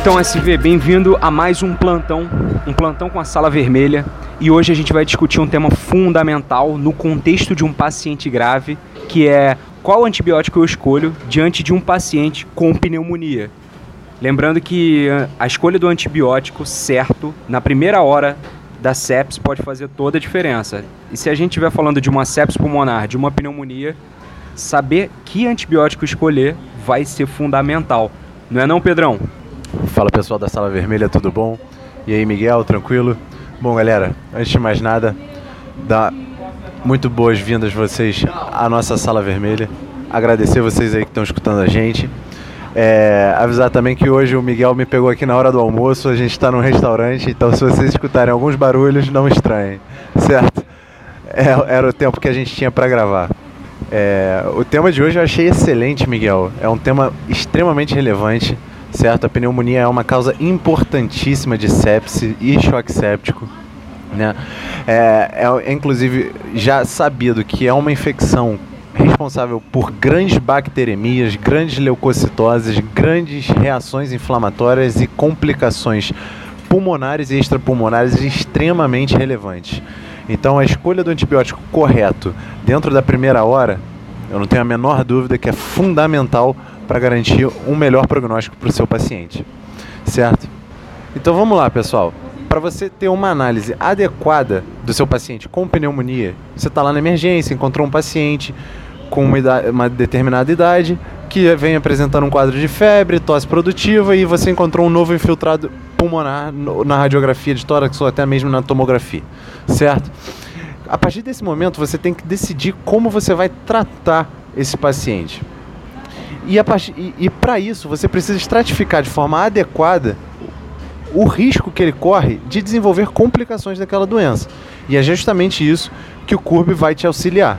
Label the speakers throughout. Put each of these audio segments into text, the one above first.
Speaker 1: Então, SV, bem-vindo a mais um plantão, um plantão com a Sala Vermelha. E hoje a gente vai discutir um tema fundamental no contexto de um paciente grave, que é qual antibiótico eu escolho diante de um paciente com pneumonia. Lembrando que ah, a escolha do antibiótico certo na primeira hora da sepsis pode fazer toda a diferença. E se a gente estiver falando de uma sepsis pulmonar, de uma pneumonia, saber que antibiótico escolher vai ser fundamental. Não é não, Pedrão?
Speaker 2: Fala pessoal da Sala Vermelha, tudo bom? E aí, Miguel, tranquilo? Bom, galera, antes de mais nada, dá muito boas-vindas vocês à nossa Sala Vermelha. Agradecer vocês aí que estão escutando a gente. É, avisar também que hoje o Miguel me pegou aqui na hora do almoço, a gente está num restaurante, então se vocês escutarem alguns barulhos, não estranhem, certo? É, era o tempo que a gente tinha para gravar. É, o tema de hoje eu achei excelente, Miguel. É um tema extremamente relevante, certo? A pneumonia é uma causa importantíssima de sepse e choque séptico. Né? É, é, é inclusive já sabido que é uma infecção responsável por grandes bacteremias, grandes leucocitoses, grandes reações inflamatórias e complicações pulmonares e extrapulmonares extremamente relevantes. Então, a escolha do antibiótico correto dentro da primeira hora, eu não tenho a menor dúvida que é fundamental para garantir um melhor prognóstico para o seu paciente. Certo? Então vamos lá, pessoal. Para você ter uma análise adequada do seu paciente com pneumonia, você está lá na emergência, encontrou um paciente com uma, idade, uma determinada idade que vem apresentando um quadro de febre, tosse produtiva e você encontrou um novo infiltrado pulmonar na radiografia de tórax ou até mesmo na tomografia, certo? A partir desse momento você tem que decidir como você vai tratar esse paciente. E, para isso você precisa estratificar de forma adequada o risco que ele corre de desenvolver complicações daquela doença. E é justamente isso que o CURB vai te auxiliar,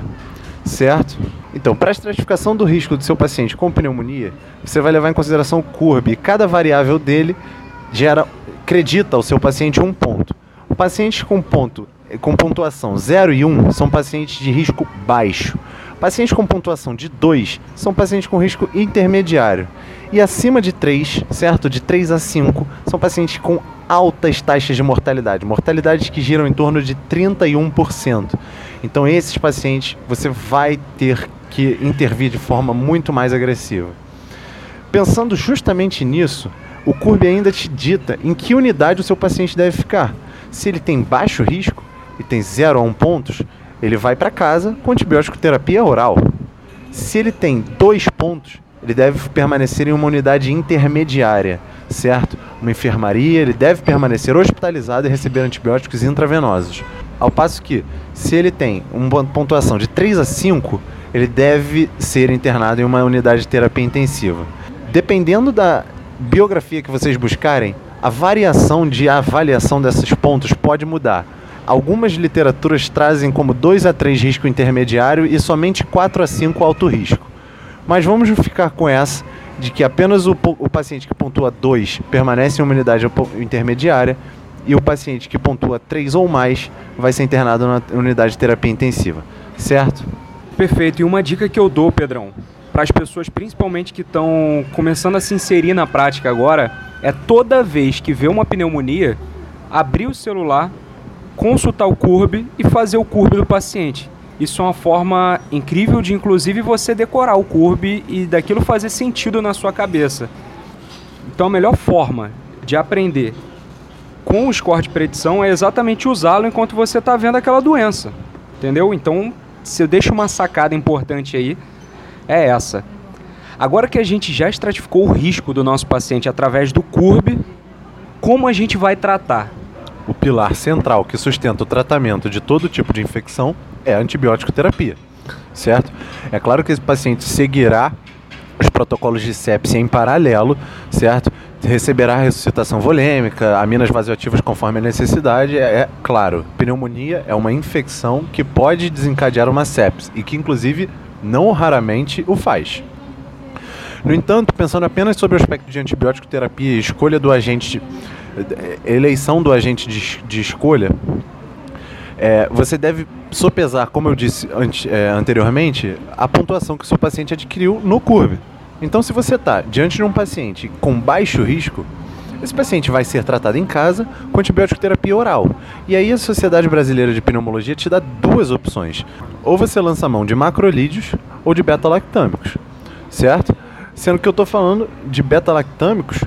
Speaker 2: certo? Então, para a estratificação do risco do seu paciente com pneumonia, você vai levar em consideração o CURB e cada variável dele gera, acredita ao seu paciente um ponto. Pacientes com ponto com pontuação 0 e 1 são pacientes de risco baixo. Pacientes com pontuação de 2 são pacientes com risco intermediário. E acima de 3, certo? De 3 a 5, são pacientes com altas taxas de mortalidade. Mortalidades que giram em torno de 31%. Então, esses pacientes você vai ter que intervir de forma muito mais agressiva. Pensando justamente nisso, o CURB ainda te dita em que unidade o seu paciente deve ficar. Se ele tem baixo risco e tem 0 a 1 pontos, ele vai para casa com antibiótico terapia oral. Se ele tem dois pontos, ele deve permanecer em uma unidade intermediária, certo? Uma enfermaria, ele deve permanecer hospitalizado e receber antibióticos intravenosos. Ao passo que, se ele tem uma pontuação de 3 a 5, ele deve ser internado em uma unidade de terapia intensiva. Dependendo da biografia que vocês buscarem, a variação de avaliação desses pontos pode mudar. Algumas literaturas trazem como 2 a 3 risco intermediário e somente 4 a 5 alto risco. Mas vamos ficar com essa de que apenas o, o paciente que pontua 2 permanece em uma unidade intermediária e o paciente que pontua 3 ou mais vai ser internado na unidade de terapia intensiva. Certo?
Speaker 1: Perfeito. E uma dica que eu dou, Pedrão, para as pessoas principalmente que estão começando a se inserir na prática agora, é toda vez que vê uma pneumonia, abrir o celular, consultar o CURB e fazer o CURB do paciente. Isso é uma forma incrível de, inclusive, você decorar o CURB e daquilo fazer sentido na sua cabeça. Então, a melhor forma de aprender com o score de predição é exatamente usá-lo enquanto você está vendo aquela doença. Entendeu? Então, se eu deixo uma sacada importante aí, é essa. Agora que a gente já estratificou o risco do nosso paciente através do CURB, como a gente vai tratar?
Speaker 2: O pilar central que sustenta o tratamento de todo tipo de infecção é a antibiótico terapia, certo? É claro que esse paciente seguirá os protocolos de sepsia em paralelo, certo? Receberá ressuscitação volêmica, aminas vasoativas conforme a necessidade. É, é claro, pneumonia é uma infecção que pode desencadear uma sepsis e que, inclusive, não raramente o faz. No entanto, pensando apenas sobre o aspecto de antibiótico terapia e escolha do agente, eleição do agente de, de escolha, é, você deve sopesar, como eu disse é, anteriormente, a pontuação que o seu paciente adquiriu no CURB. Então, se você está diante de um paciente com baixo risco, esse paciente vai ser tratado em casa com antibiótico terapia oral. E aí a Sociedade Brasileira de Pneumologia te dá duas opções. Ou você lança a mão de macrolídeos ou de beta-lactâmicos, certo? Sendo que eu estou falando de beta-lactâmicos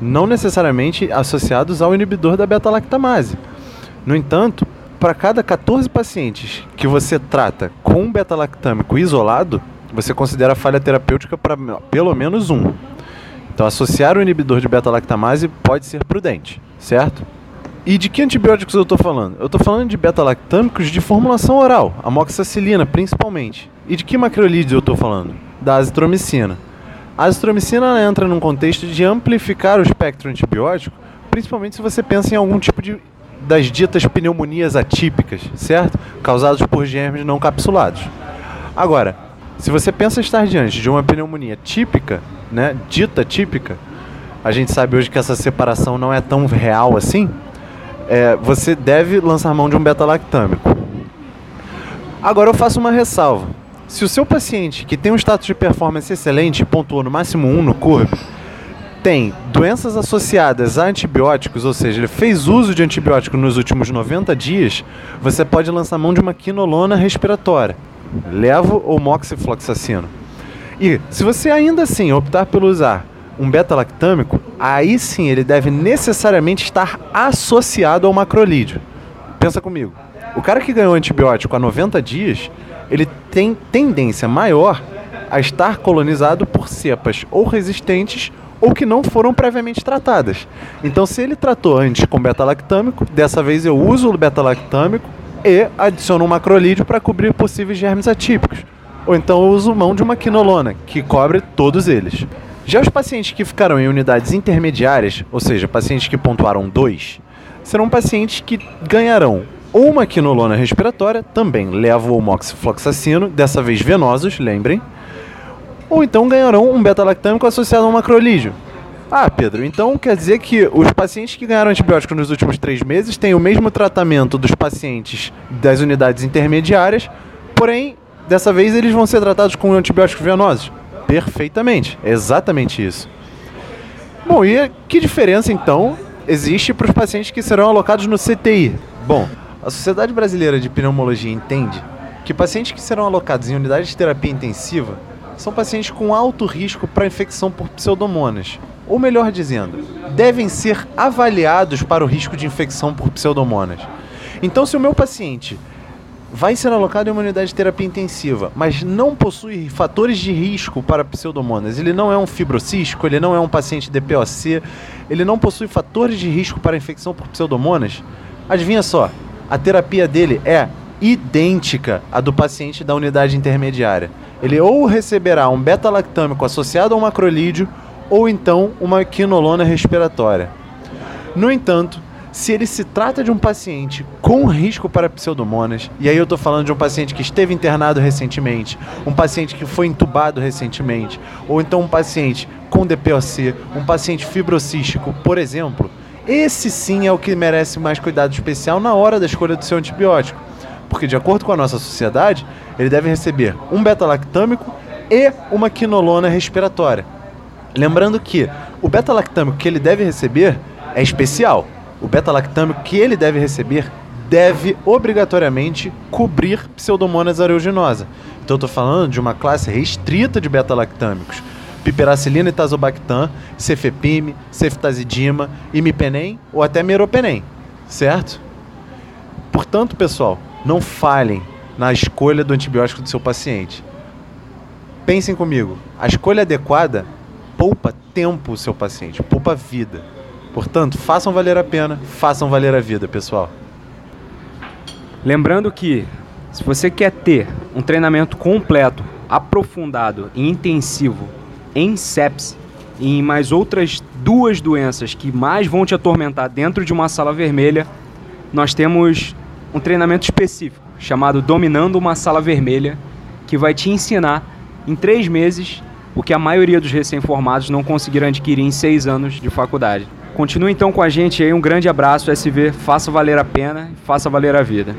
Speaker 2: não necessariamente associados ao inibidor da beta-lactamase. No entanto, para cada 14 pacientes que você trata com beta-lactâmico isolado, você considera falha terapêutica para pelo menos um. Então, associar o inibidor de beta-lactamase pode ser prudente, certo? E de que antibióticos eu estou falando? Eu estou falando de beta-lactâmicos de formulação oral, amoxicilina principalmente. E de que macrolídeos eu estou falando? Da azitromicina. A azitromicina entra num contexto de amplificar o espectro antibiótico, principalmente se você pensa em algum tipo de das ditas pneumonias atípicas, certo? Causadas por germes não capsulados. Agora, se você pensa estar diante de uma pneumonia típica, né, dita típica, a gente sabe hoje que essa separação não é tão real assim, é, você deve lançar mão de um beta-lactâmico. Agora eu faço uma ressalva. Se o seu paciente, que tem um status de performance excelente, pontuou no máximo 1 no CURB, tem doenças associadas a antibióticos, ou seja, ele fez uso de antibiótico nos últimos 90 dias, você pode lançar mão de uma quinolona respiratória, levo ou moxifloxacino. E se você ainda assim optar por usar um beta-lactâmico, aí sim ele deve necessariamente estar associado ao macrolídeo. Pensa comigo. O cara que ganhou antibiótico há 90 dias, ele tem tendência maior a estar colonizado por cepas ou resistentes ou que não foram previamente tratadas. Então, se ele tratou antes com beta-lactâmico, dessa vez eu uso o beta-lactâmico e adiciono um macrolídeo para cobrir possíveis germes atípicos. Ou então eu uso mão de uma quinolona, que cobre todos eles. Já os pacientes que ficaram em unidades intermediárias, ou seja, pacientes que pontuaram 2, serão pacientes que ganharão uma quinolona respiratória, também levomoxifloxacino, dessa vez venosos, lembrem, ou então ganharão um beta-lactâmico associado a um macrolídeo. Ah, Pedro, então quer dizer que os pacientes que ganharam antibiótico nos últimos três meses têm o mesmo tratamento dos pacientes das unidades intermediárias, porém, dessa vez eles vão ser tratados com antibióticos venosos? Perfeitamente, é exatamente isso. Bom, e que diferença então existe para os pacientes que serão alocados no CTI? Bom, a Sociedade Brasileira de Pneumologia entende que pacientes que serão alocados em unidade de terapia intensiva são pacientes com alto risco para infecção por pseudomonas. Ou melhor dizendo, devem ser avaliados para o risco de infecção por pseudomonas. Então, se o meu paciente vai ser alocado em uma unidade de terapia intensiva, mas não possui fatores de risco para pseudomonas, ele não é um fibrocístico, ele não é um paciente DPOC, ele não possui fatores de risco para infecção por pseudomonas, adivinha só, a terapia dele é idêntica à do paciente da unidade intermediária. Ele ou receberá um beta-lactâmico associado a um macrolídeo ou então uma quinolona respiratória. No entanto, se ele se trata de um paciente com risco para pseudomonas, e aí eu estou falando de um paciente que esteve internado recentemente, um paciente que foi entubado recentemente, ou então um paciente com DPOC, um paciente fibrocístico, por exemplo, esse sim é o que merece mais cuidado especial na hora da escolha do seu antibiótico. Porque, de acordo com a nossa sociedade, ele deve receber um beta-lactâmico e uma quinolona respiratória. Lembrando que o beta-lactâmico que ele deve receber é especial. O beta-lactâmico que ele deve receber deve obrigatoriamente cobrir Pseudomonas aeruginosa. Então eu estou falando de uma classe restrita de beta-lactâmicos piperacilina e tazobactam, cefepime, ceftazidima, imipenem ou até meropenem, certo? Portanto, pessoal, não falhem na escolha do antibiótico do seu paciente. Pensem comigo, a escolha adequada poupa tempo o seu paciente, poupa vida. Portanto, façam valer a pena, façam valer a vida, pessoal.
Speaker 1: Lembrando que, se você quer ter um treinamento completo, aprofundado e intensivo em sepse e em mais outras duas doenças que mais vão te atormentar dentro de uma sala vermelha, nós temos um treinamento específico chamado Dominando uma Sala Vermelha, que vai te ensinar em três meses o que a maioria dos recém-formados não conseguiram adquirir em seis anos de faculdade. Continue então com a gente aí, um grande abraço, SV, faça valer a pena, faça valer a vida.